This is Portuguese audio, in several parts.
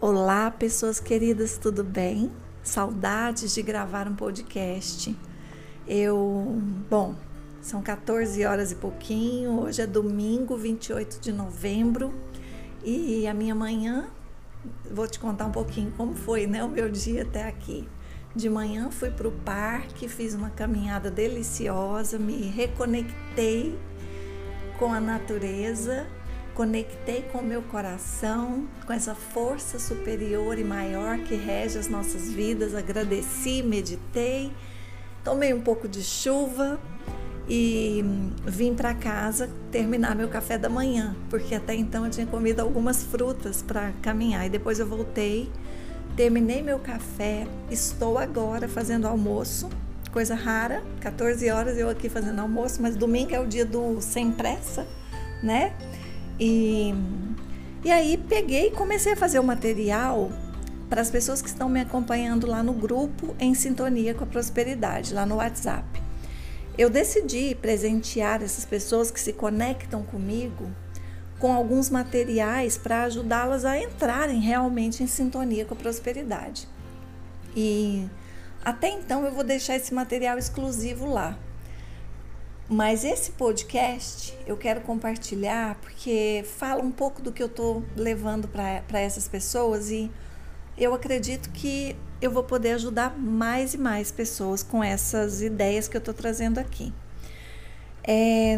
Olá, pessoas queridas, tudo bem? Saudades de gravar um podcast. Eu, bom, são 14 horas e pouquinho, hoje é domingo, 28 de novembro, e a minha manhã, vou te contar um pouquinho como foi, né, o meu dia até aqui. De manhã fui para o parque, fiz uma caminhada deliciosa, me reconectei com a natureza conectei com meu coração, com essa força superior e maior que rege as nossas vidas, agradeci, meditei, tomei um pouco de chuva e vim para casa terminar meu café da manhã, porque até então eu tinha comido algumas frutas para caminhar e depois eu voltei, terminei meu café, estou agora fazendo almoço, coisa rara, 14 horas eu aqui fazendo almoço, mas domingo é o dia do sem pressa, né? E, e aí peguei e comecei a fazer o material para as pessoas que estão me acompanhando lá no grupo em sintonia com a prosperidade, lá no WhatsApp. Eu decidi presentear essas pessoas que se conectam comigo com alguns materiais para ajudá-las a entrarem realmente em sintonia com a prosperidade. E até então eu vou deixar esse material exclusivo lá. Mas esse podcast eu quero compartilhar porque fala um pouco do que eu estou levando para essas pessoas e eu acredito que eu vou poder ajudar mais e mais pessoas com essas ideias que eu estou trazendo aqui. É,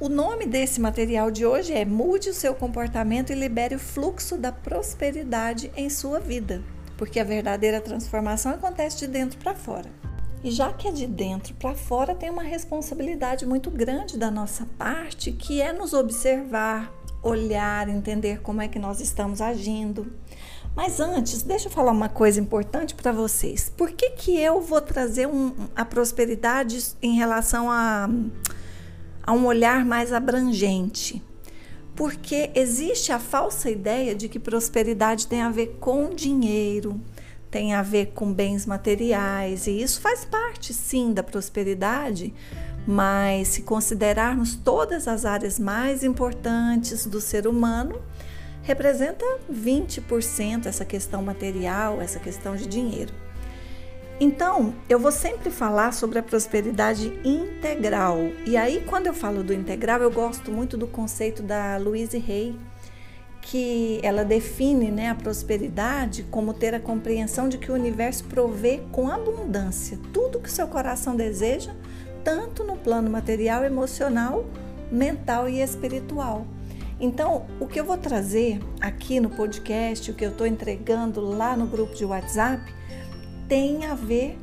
o nome desse material de hoje é Mude o seu comportamento e libere o fluxo da prosperidade em sua vida, porque a verdadeira transformação acontece de dentro para fora. E já que é de dentro para fora, tem uma responsabilidade muito grande da nossa parte, que é nos observar, olhar, entender como é que nós estamos agindo. Mas antes, deixa eu falar uma coisa importante para vocês. Por que, que eu vou trazer um, a prosperidade em relação a, a um olhar mais abrangente? Porque existe a falsa ideia de que prosperidade tem a ver com dinheiro, tem a ver com bens materiais, e isso faz parte sim da prosperidade, mas se considerarmos todas as áreas mais importantes do ser humano, representa 20% essa questão material, essa questão de dinheiro. Então, eu vou sempre falar sobre a prosperidade integral. E aí, quando eu falo do integral, eu gosto muito do conceito da Louise Hay, que ela define né, a prosperidade como ter a compreensão de que o universo provê com abundância tudo que seu coração deseja, tanto no plano material, emocional, mental e espiritual. Então, o que eu vou trazer aqui no podcast, o que eu estou entregando lá no grupo de WhatsApp, tem a ver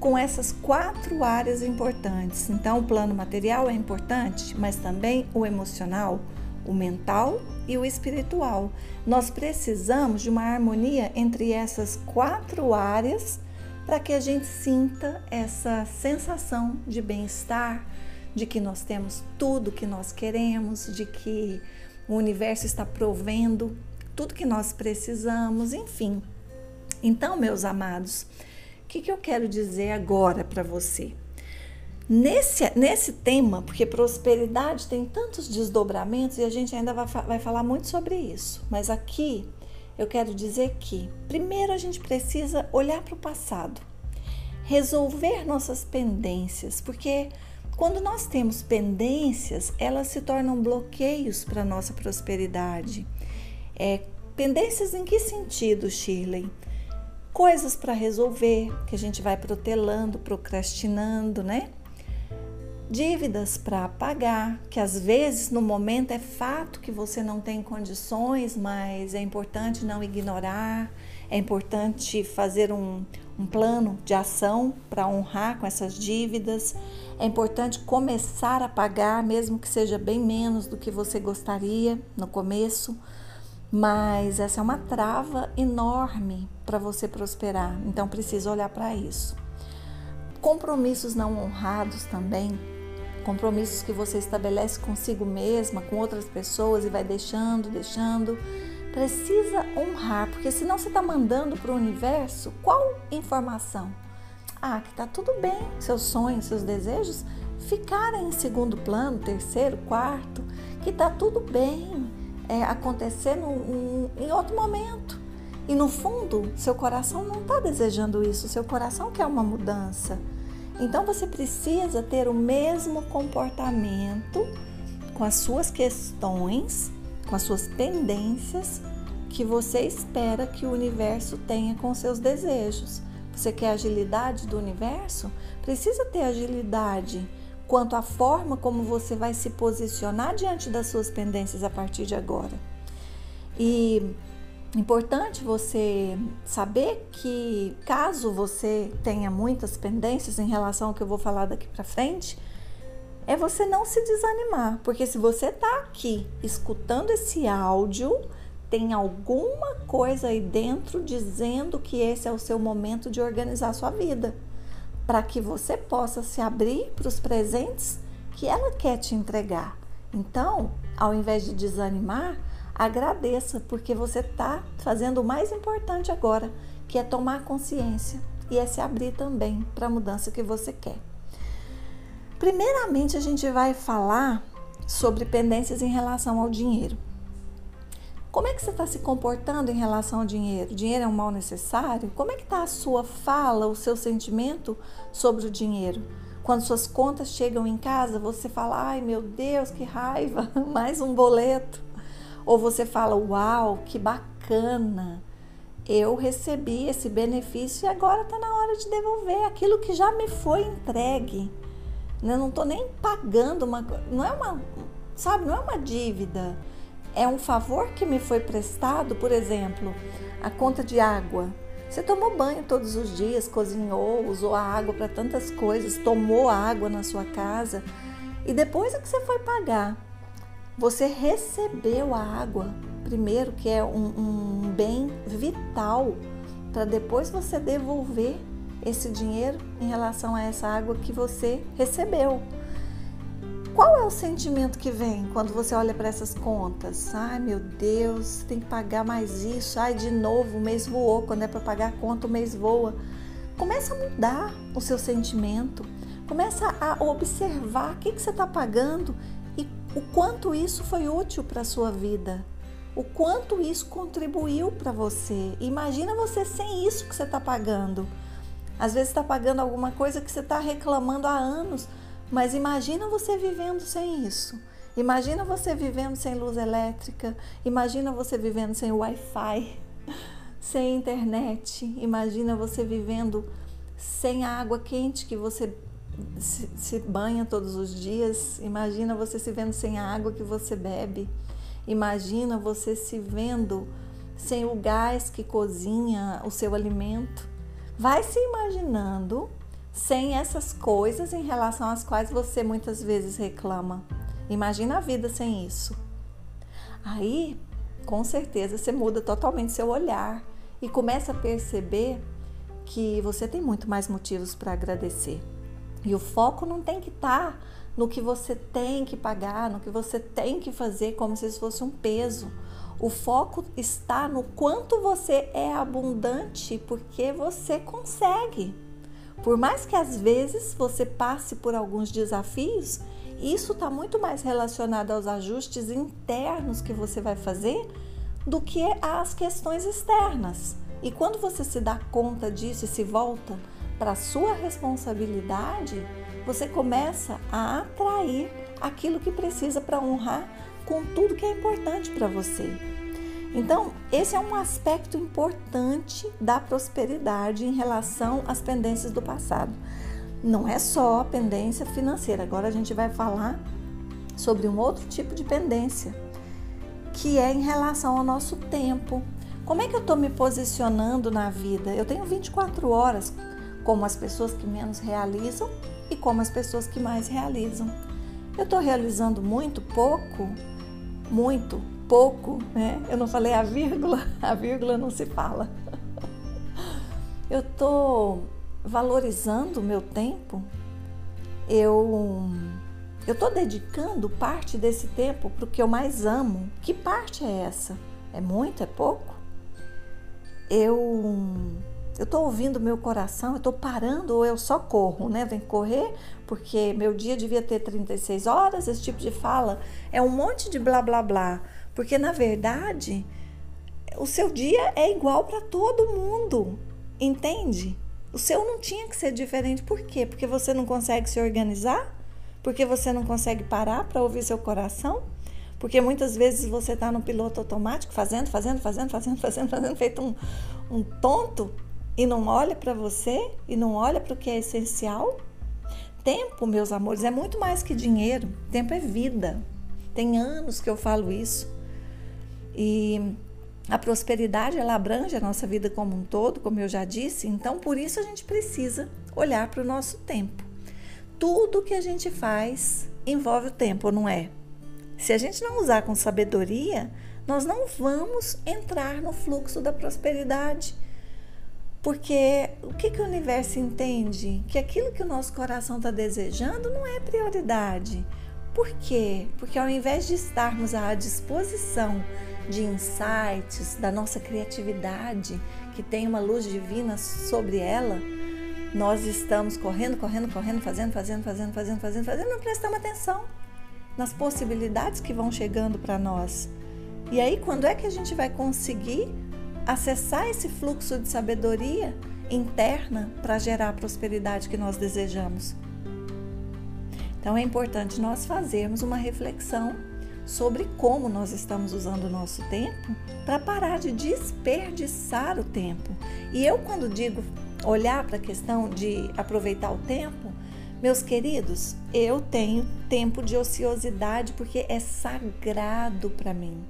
com essas quatro áreas importantes. Então, o plano material é importante, mas também o emocional, o mental e o espiritual. Nós precisamos de uma harmonia entre essas quatro áreas para que a gente sinta essa sensação de bem-estar, de que nós temos tudo que nós queremos, de que o universo está provendo tudo que nós precisamos, enfim. Então, meus amados, o que, que eu quero dizer agora para você? Nesse, nesse tema, porque prosperidade tem tantos desdobramentos e a gente ainda vai, vai falar muito sobre isso, mas aqui eu quero dizer que, primeiro, a gente precisa olhar para o passado, resolver nossas pendências, porque quando nós temos pendências, elas se tornam bloqueios para a nossa prosperidade. É, pendências em que sentido, Shirley? Coisas para resolver, que a gente vai protelando, procrastinando, né? Dívidas para pagar, que às vezes no momento é fato que você não tem condições, mas é importante não ignorar, é importante fazer um, um plano de ação para honrar com essas dívidas, é importante começar a pagar, mesmo que seja bem menos do que você gostaria no começo, mas essa é uma trava enorme para você prosperar, então precisa olhar para isso. Compromissos não honrados também compromissos que você estabelece consigo mesma, com outras pessoas e vai deixando, deixando. Precisa honrar, porque senão você está mandando para o universo qual informação? Ah, que está tudo bem, seus sonhos, seus desejos ficarem em segundo plano, terceiro, quarto, que está tudo bem é, acontecer num, em outro momento. E no fundo, seu coração não está desejando isso, seu coração quer uma mudança. Então você precisa ter o mesmo comportamento com as suas questões, com as suas pendências que você espera que o universo tenha com seus desejos. Você quer agilidade do universo? Precisa ter agilidade quanto à forma como você vai se posicionar diante das suas pendências a partir de agora. E importante você saber que caso você tenha muitas pendências em relação ao que eu vou falar daqui para frente, é você não se desanimar, porque se você está aqui escutando esse áudio, tem alguma coisa aí dentro dizendo que esse é o seu momento de organizar sua vida para que você possa se abrir para os presentes que ela quer te entregar. Então, ao invés de desanimar, agradeça, porque você está fazendo o mais importante agora, que é tomar consciência e é se abrir também para a mudança que você quer. Primeiramente, a gente vai falar sobre pendências em relação ao dinheiro. Como é que você está se comportando em relação ao dinheiro? O dinheiro é um mal necessário? Como é que está a sua fala, o seu sentimento sobre o dinheiro? Quando suas contas chegam em casa, você fala, ai meu Deus, que raiva, mais um boleto. Ou você fala, uau, que bacana, eu recebi esse benefício e agora está na hora de devolver aquilo que já me foi entregue. Eu não estou nem pagando uma, não é uma, sabe, não é uma dívida é um favor que me foi prestado, por exemplo, a conta de água. Você tomou banho todos os dias, cozinhou, usou a água para tantas coisas, tomou água na sua casa e depois é que você foi pagar, você recebeu a água primeiro, que é um, um bem vital, para depois você devolver esse dinheiro em relação a essa água que você recebeu. Qual é o sentimento que vem quando você olha para essas contas? Ai meu Deus, tem que pagar mais isso. Ai, de novo, o mês voou. Quando é para pagar a conta, o mês voa. Começa a mudar o seu sentimento. Começa a observar o que, que você está pagando o quanto isso foi útil para a sua vida. O quanto isso contribuiu para você. Imagina você sem isso que você está pagando. Às vezes está pagando alguma coisa que você está reclamando há anos mas imagina você vivendo sem isso. Imagina você vivendo sem luz elétrica. Imagina você vivendo sem Wi-Fi, sem internet. Imagina você vivendo sem a água quente que você se, se banha todos os dias. Imagina você se vendo sem a água que você bebe. Imagina você se vendo sem o gás que cozinha o seu alimento. Vai se imaginando sem essas coisas em relação às quais você muitas vezes reclama. Imagina a vida sem isso. Aí, com certeza, você muda totalmente seu olhar e começa a perceber que você tem muito mais motivos para agradecer. E o foco não tem que estar tá no que você tem que pagar, no que você tem que fazer, como se isso fosse um peso. O foco está no quanto você é abundante porque você consegue. Por mais que às vezes você passe por alguns desafios, isso está muito mais relacionado aos ajustes internos que você vai fazer do que às questões externas. E quando você se dá conta disso e se volta para sua responsabilidade, você começa a atrair aquilo que precisa para honrar com tudo que é importante para você. Então, esse é um aspecto importante da prosperidade em relação às pendências do passado. Não é só a pendência financeira, agora a gente vai falar sobre um outro tipo de pendência, que é em relação ao nosso tempo. Como é que eu estou me posicionando na vida? Eu tenho 24 horas, como as pessoas que menos realizam e como as pessoas que mais realizam. Eu estou realizando muito, pouco, muito, pouco, né? Eu não falei a vírgula, a vírgula não se fala. Eu tô valorizando o meu tempo. Eu eu tô dedicando parte desse tempo para o que eu mais amo. Que parte é essa? É muito? É pouco? Eu eu tô ouvindo meu coração, eu tô parando ou eu só corro, né? Vem correr porque meu dia devia ter 36 horas, esse tipo de fala é um monte de blá blá blá. Porque na verdade, o seu dia é igual para todo mundo, entende? O seu não tinha que ser diferente. Por quê? Porque você não consegue se organizar? Porque você não consegue parar para ouvir seu coração? Porque muitas vezes você está no piloto automático, fazendo, fazendo, fazendo, fazendo, fazendo, fazendo, feito um, um tonto e não olha para você e não olha para o que é essencial. Tempo, meus amores, é muito mais que dinheiro. Tempo é vida. Tem anos que eu falo isso. E a prosperidade ela abrange a nossa vida como um todo, como eu já disse, então por isso a gente precisa olhar para o nosso tempo. Tudo que a gente faz envolve o tempo, não é? Se a gente não usar com sabedoria, nós não vamos entrar no fluxo da prosperidade. Porque o que, que o universo entende? Que aquilo que o nosso coração está desejando não é prioridade. Por quê? Porque ao invés de estarmos à disposição de insights, da nossa criatividade, que tem uma luz divina sobre ela, nós estamos correndo, correndo, correndo, fazendo, fazendo, fazendo, fazendo, fazendo, fazendo, não prestamos atenção nas possibilidades que vão chegando para nós. E aí, quando é que a gente vai conseguir acessar esse fluxo de sabedoria interna para gerar a prosperidade que nós desejamos? Então, é importante nós fazermos uma reflexão sobre como nós estamos usando o nosso tempo para parar de desperdiçar o tempo. E eu, quando digo olhar para a questão de aproveitar o tempo, meus queridos, eu tenho tempo de ociosidade porque é sagrado para mim.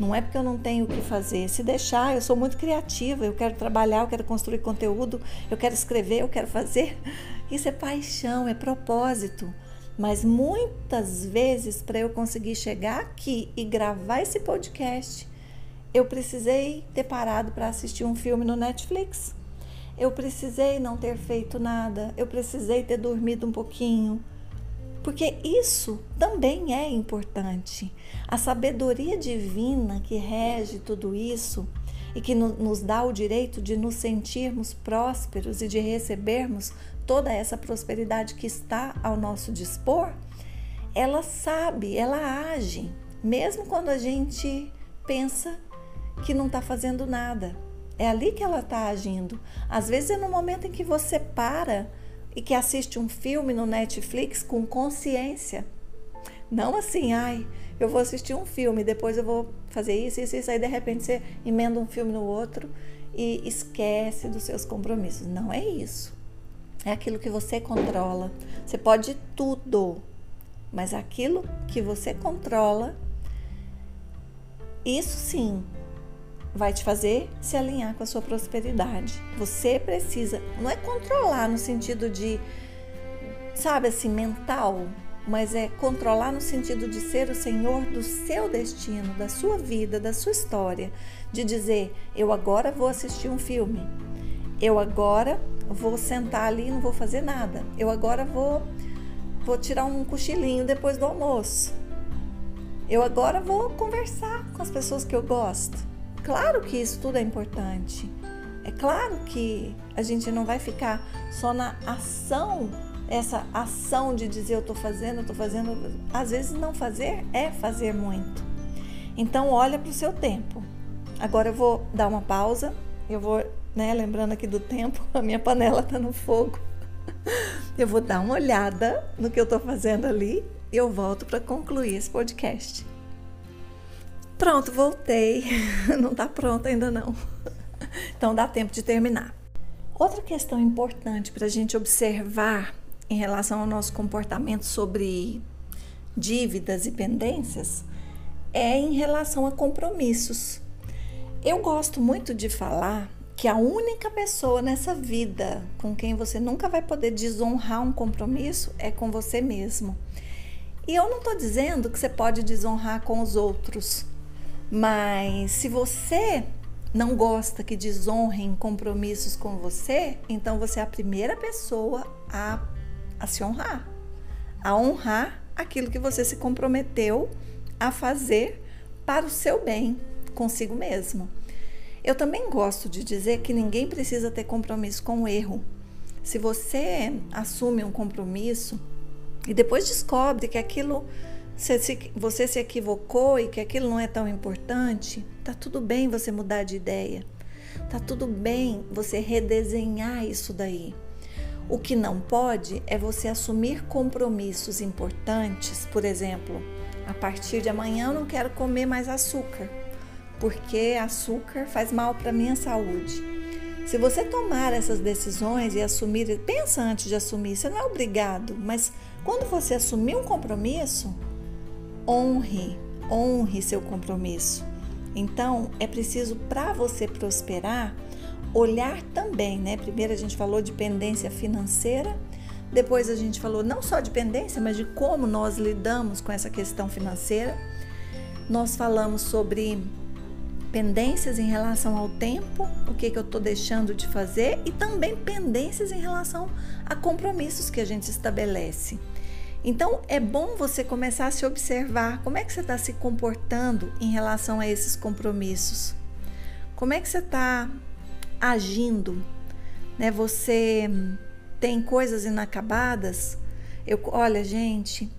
Não é porque eu não tenho o que fazer. Se deixar, eu sou muito criativa, eu quero trabalhar, eu quero construir conteúdo, eu quero escrever, eu quero fazer. Isso é paixão, é propósito. Mas muitas vezes, para eu conseguir chegar aqui e gravar esse podcast, eu precisei ter parado para assistir um filme no Netflix. Eu precisei não ter feito nada. Eu precisei ter dormido um pouquinho. Porque isso também é importante. A sabedoria divina que rege tudo isso e que nos dá o direito de nos sentirmos prósperos e de recebermos toda essa prosperidade que está ao nosso dispor, ela sabe, ela age, mesmo quando a gente pensa que não está fazendo nada. É ali que ela está agindo. Às vezes é no momento em que você para e que assiste um filme no Netflix com consciência. Não assim, ai, eu vou assistir um filme, depois eu vou fazer isso, isso, isso, aí de repente você emenda um filme no outro e esquece dos seus compromissos. Não é isso. É aquilo que você controla. Você pode tudo, mas aquilo que você controla, isso sim vai te fazer se alinhar com a sua prosperidade. Você precisa, não é controlar no sentido de, sabe assim, mental, mas é controlar no sentido de ser o senhor do seu destino, da sua vida, da sua história. De dizer, eu agora vou assistir um filme, eu agora vou sentar ali e não vou fazer nada. Eu agora vou vou tirar um cochilinho depois do almoço. Eu agora vou conversar com as pessoas que eu gosto. Claro que isso tudo é importante. É claro que a gente não vai ficar só na ação, essa ação de dizer eu estou fazendo, eu estou fazendo. Às vezes não fazer é fazer muito. Então olha para o seu tempo. Agora eu vou dar uma pausa, eu vou né? Lembrando aqui do tempo, a minha panela tá no fogo. Eu vou dar uma olhada no que eu tô fazendo ali e eu volto para concluir esse podcast. Pronto, voltei. Não tá pronto ainda não. Então dá tempo de terminar. Outra questão importante para a gente observar em relação ao nosso comportamento sobre dívidas e pendências é em relação a compromissos. Eu gosto muito de falar que a única pessoa nessa vida com quem você nunca vai poder desonrar um compromisso é com você mesmo. E eu não estou dizendo que você pode desonrar com os outros, mas se você não gosta que desonrem compromissos com você, então você é a primeira pessoa a, a se honrar, a honrar aquilo que você se comprometeu a fazer para o seu bem consigo mesmo. Eu também gosto de dizer que ninguém precisa ter compromisso com o erro. Se você assume um compromisso e depois descobre que aquilo, você se, você se equivocou e que aquilo não é tão importante, tá tudo bem você mudar de ideia. Tá tudo bem você redesenhar isso daí. O que não pode é você assumir compromissos importantes, por exemplo, a partir de amanhã eu não quero comer mais açúcar, porque açúcar faz mal para minha saúde. Se você tomar essas decisões e assumir, pensa antes de assumir, você não é obrigado, mas quando você assumir um compromisso, honre, honre seu compromisso. Então, é preciso para você prosperar olhar também, né? Primeiro a gente falou de pendência financeira, depois a gente falou não só de pendência, mas de como nós lidamos com essa questão financeira. Nós falamos sobre pendências em relação ao tempo, o que, que eu estou deixando de fazer, e também pendências em relação a compromissos que a gente estabelece. Então é bom você começar a se observar como é que você está se comportando em relação a esses compromissos. Como é que você está agindo, né? Você tem coisas inacabadas. Eu, olha, gente,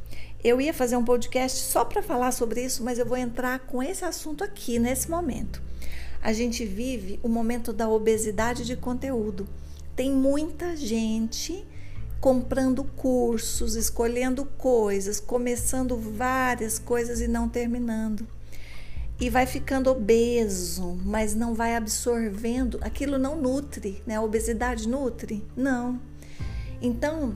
eu ia fazer um podcast só para falar sobre isso, mas eu vou entrar com esse assunto aqui nesse momento. A gente vive o momento da obesidade de conteúdo. Tem muita gente comprando cursos, escolhendo coisas, começando várias coisas e não terminando e vai ficando obeso, mas não vai absorvendo, aquilo não nutre, né? A obesidade nutre? Não. Então,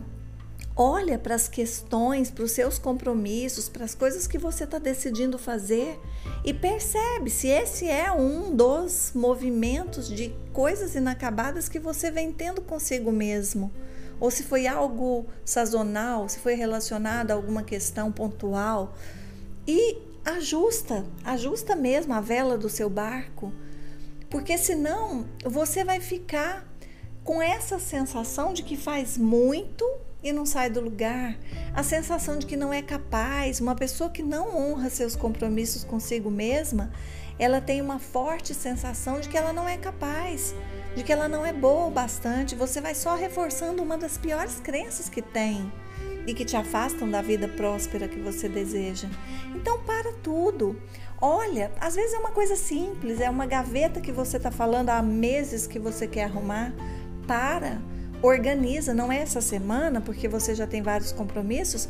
olha para as questões, para os seus compromissos, para as coisas que você está decidindo fazer e percebe se esse é um dos movimentos de coisas inacabadas que você vem tendo consigo mesmo. Ou se foi algo sazonal, se foi relacionado a alguma questão pontual. E ajusta, ajusta mesmo a vela do seu barco, porque senão você vai ficar com essa sensação de que faz muito e não sai do lugar, a sensação de que não é capaz. Uma pessoa que não honra seus compromissos consigo mesma, ela tem uma forte sensação de que ela não é capaz, de que ela não é boa o bastante. Você vai só reforçando uma das piores crenças que tem e que te afastam da vida próspera que você deseja. Então, para tudo. Olha, às vezes é uma coisa simples, é uma gaveta que você está falando há meses que você quer arrumar. Para, organiza, não é essa semana, porque você já tem vários compromissos,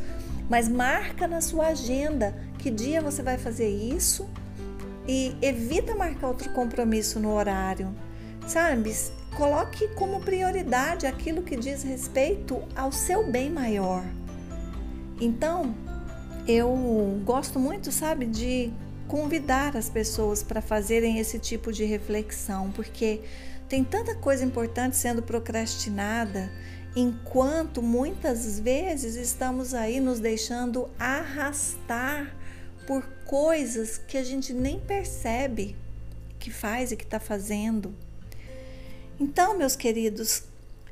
mas marca na sua agenda que dia você vai fazer isso e evita marcar outro compromisso no horário. Sabe? Coloque como prioridade aquilo que diz respeito ao seu bem maior. Então, eu gosto muito, sabe, de convidar as pessoas para fazerem esse tipo de reflexão, porque tem tanta coisa importante sendo procrastinada, enquanto muitas vezes estamos aí nos deixando arrastar por coisas que a gente nem percebe que faz e que está fazendo. Então, meus queridos,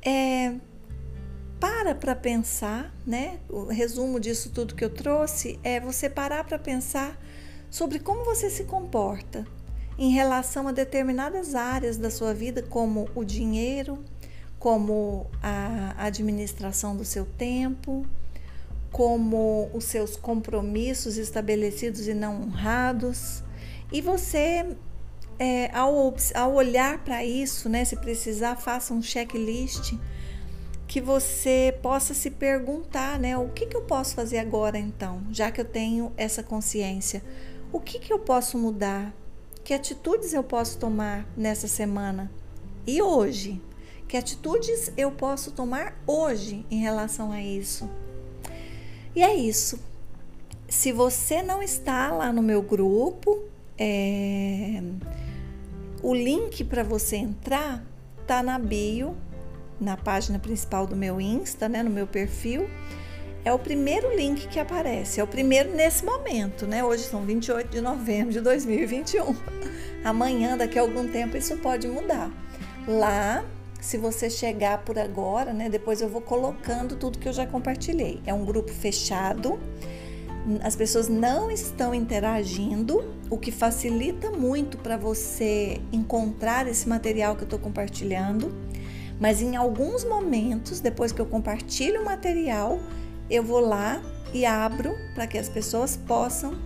é, para para pensar, né? O resumo disso tudo que eu trouxe é você parar para pensar sobre como você se comporta em relação a determinadas áreas da sua vida, como o dinheiro, como a administração do seu tempo, como os seus compromissos estabelecidos e não honrados. E você, é, ao, ao olhar para isso, né, se precisar, faça um checklist que você possa se perguntar, né? O que, que eu posso fazer agora então, já que eu tenho essa consciência? O que, que eu posso mudar? Que atitudes eu posso tomar nessa semana? E hoje? Que atitudes eu posso tomar hoje em relação a isso? E é isso. Se você não está lá no meu grupo, é... o link para você entrar tá na bio na página principal do meu Insta, né, no meu perfil, é o primeiro link que aparece, é o primeiro nesse momento, né? Hoje são 28 de novembro de 2021. Amanhã, daqui a algum tempo, isso pode mudar. Lá, se você chegar por agora, né, depois eu vou colocando tudo que eu já compartilhei. É um grupo fechado. As pessoas não estão interagindo, o que facilita muito para você encontrar esse material que eu estou compartilhando. Mas em alguns momentos, depois que eu compartilho o material, eu vou lá e abro para que as pessoas possam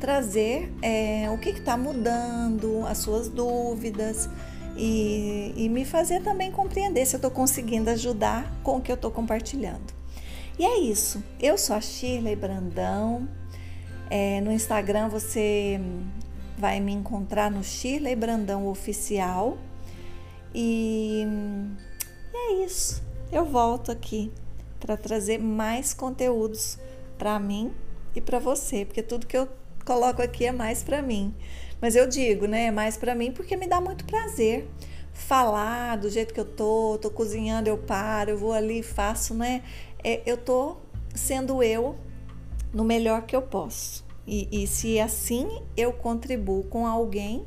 trazer é, o que está mudando, as suas dúvidas e, e, me fazer também compreender se eu estou conseguindo ajudar com o que eu estou compartilhando. E é isso. Eu sou a Shirley Brandão. É, no Instagram você vai me encontrar no Shirley Brandão Oficial. E, e é isso. Eu volto aqui para trazer mais conteúdos para mim e para você, porque tudo que eu coloco aqui é mais para mim. Mas eu digo, né, mais para mim porque me dá muito prazer falar do jeito que eu tô, tô cozinhando, eu paro, eu vou ali, faço, né? É, eu tô sendo eu no melhor que eu posso. E, e se assim eu contribuo com alguém,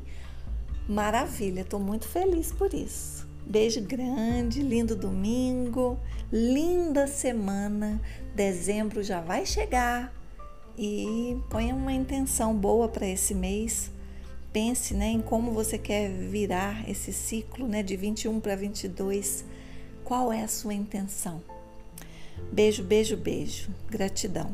maravilha, tô muito feliz por isso. Beijo grande, lindo domingo, linda semana. Dezembro já vai chegar e ponha uma intenção boa para esse mês. Pense né, em como você quer virar esse ciclo né, de 21 para 22. Qual é a sua intenção? Beijo, beijo, beijo. Gratidão.